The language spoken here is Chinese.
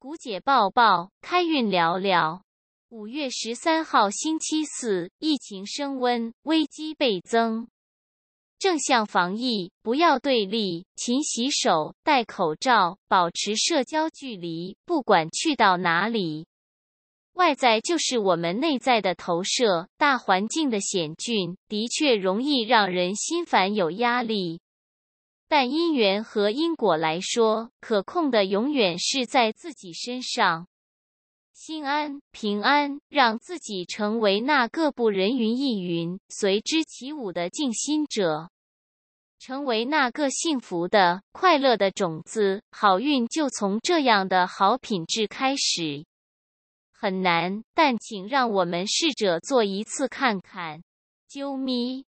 谷姐抱抱，开运聊聊。五月十三号星期四，疫情升温，危机倍增。正向防疫，不要对立，勤洗手，戴口罩，保持社交距离。不管去到哪里，外在就是我们内在的投射。大环境的险峻，的确容易让人心烦有压力。但因缘和因果来说，可控的永远是在自己身上。心安平安，让自己成为那个不人云亦云、随之起舞的静心者，成为那个幸福的、快乐的种子。好运就从这样的好品质开始。很难，但请让我们试着做一次看看。啾咪。